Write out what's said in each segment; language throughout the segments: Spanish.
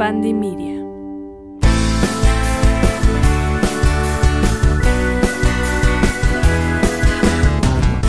Pandemia.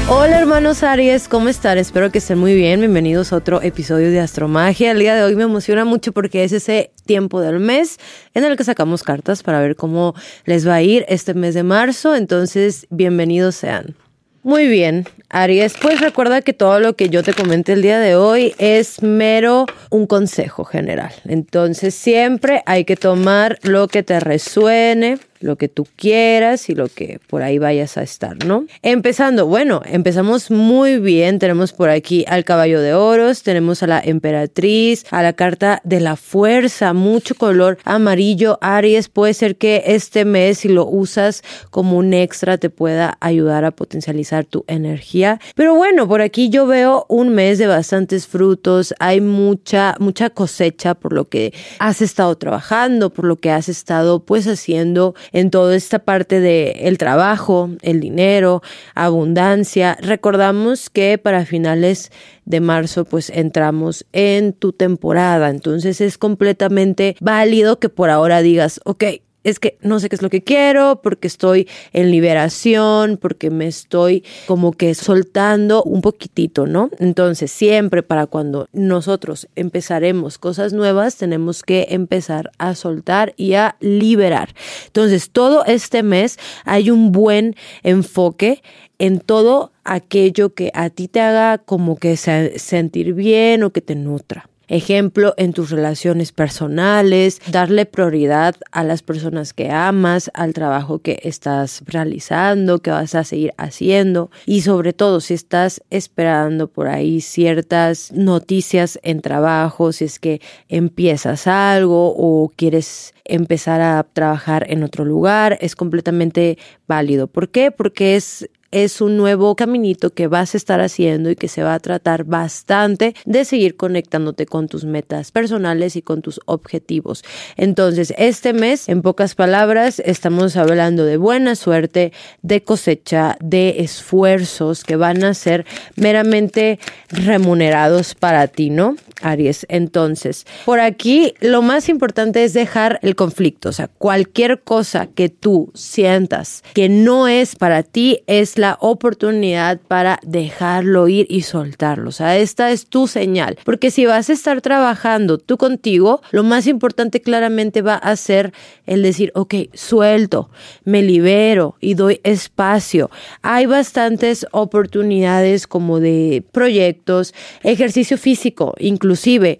Hola hermanos Aries, ¿cómo están? Espero que estén muy bien. Bienvenidos a otro episodio de Astromagia. El día de hoy me emociona mucho porque es ese tiempo del mes en el que sacamos cartas para ver cómo les va a ir este mes de marzo. Entonces, bienvenidos sean. Muy bien, Aries, pues recuerda que todo lo que yo te comenté el día de hoy es mero un consejo general. Entonces siempre hay que tomar lo que te resuene, lo que tú quieras y lo que por ahí vayas a estar, ¿no? Empezando, bueno, empezamos muy bien. Tenemos por aquí al caballo de oros, tenemos a la emperatriz, a la carta de la fuerza, mucho color amarillo. Aries, puede ser que este mes, si lo usas como un extra, te pueda ayudar a potencializar tu energía. Pero bueno, por aquí yo veo un mes de bastantes frutos. Hay mucha, mucha cosecha por lo que has estado trabajando, por lo que has estado pues haciendo en toda esta parte de el trabajo, el dinero, abundancia. Recordamos que para finales de marzo pues entramos en tu temporada, entonces es completamente válido que por ahora digas, ok, es que no sé qué es lo que quiero, porque estoy en liberación, porque me estoy como que soltando un poquitito, ¿no? Entonces, siempre para cuando nosotros empezaremos cosas nuevas, tenemos que empezar a soltar y a liberar. Entonces, todo este mes hay un buen enfoque en todo aquello que a ti te haga como que sentir bien o que te nutra ejemplo en tus relaciones personales, darle prioridad a las personas que amas, al trabajo que estás realizando, que vas a seguir haciendo y sobre todo si estás esperando por ahí ciertas noticias en trabajo, si es que empiezas algo o quieres empezar a trabajar en otro lugar, es completamente válido. ¿Por qué? Porque es es un nuevo caminito que vas a estar haciendo y que se va a tratar bastante de seguir conectándote con tus metas personales y con tus objetivos. Entonces, este mes, en pocas palabras, estamos hablando de buena suerte, de cosecha, de esfuerzos que van a ser meramente remunerados para ti, ¿no? Aries. Entonces, por aquí lo más importante es dejar el conflicto, o sea, cualquier cosa que tú sientas que no es para ti es la oportunidad para dejarlo ir y soltarlo. O sea, esta es tu señal, porque si vas a estar trabajando tú contigo, lo más importante claramente va a ser el decir, ok, suelto, me libero y doy espacio. Hay bastantes oportunidades como de proyectos, ejercicio físico, incluso inclusive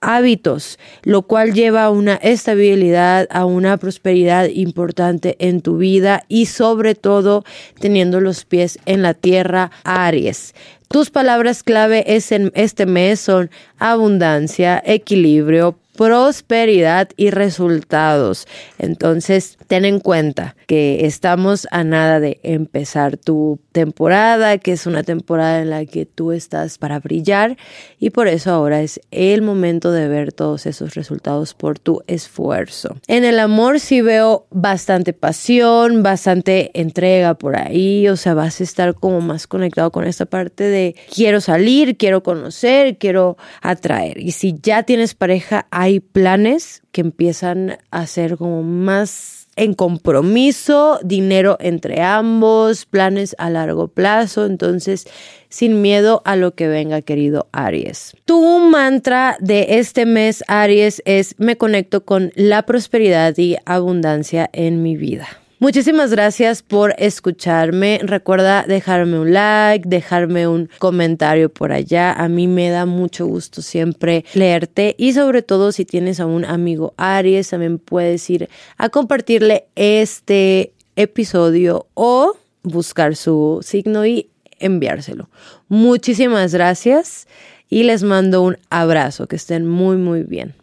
hábitos, lo cual lleva a una estabilidad, a una prosperidad importante en tu vida y sobre todo teniendo los pies en la tierra, Aries. Tus palabras clave es en este mes son abundancia, equilibrio, prosperidad y resultados. Entonces, ten en cuenta que estamos a nada de empezar tu temporada, que es una temporada en la que tú estás para brillar y por eso ahora es el momento de ver todos esos resultados por tu esfuerzo. En el amor sí veo bastante pasión, bastante entrega por ahí, o sea, vas a estar como más conectado con esta parte de quiero salir, quiero conocer, quiero atraer. Y si ya tienes pareja, hay planes que empiezan a ser como más en compromiso, dinero entre ambos, planes a largo plazo, entonces sin miedo a lo que venga, querido Aries. Tu mantra de este mes, Aries, es me conecto con la prosperidad y abundancia en mi vida. Muchísimas gracias por escucharme. Recuerda dejarme un like, dejarme un comentario por allá. A mí me da mucho gusto siempre leerte y sobre todo si tienes a un amigo Aries, también puedes ir a compartirle este episodio o buscar su signo y enviárselo. Muchísimas gracias y les mando un abrazo. Que estén muy, muy bien.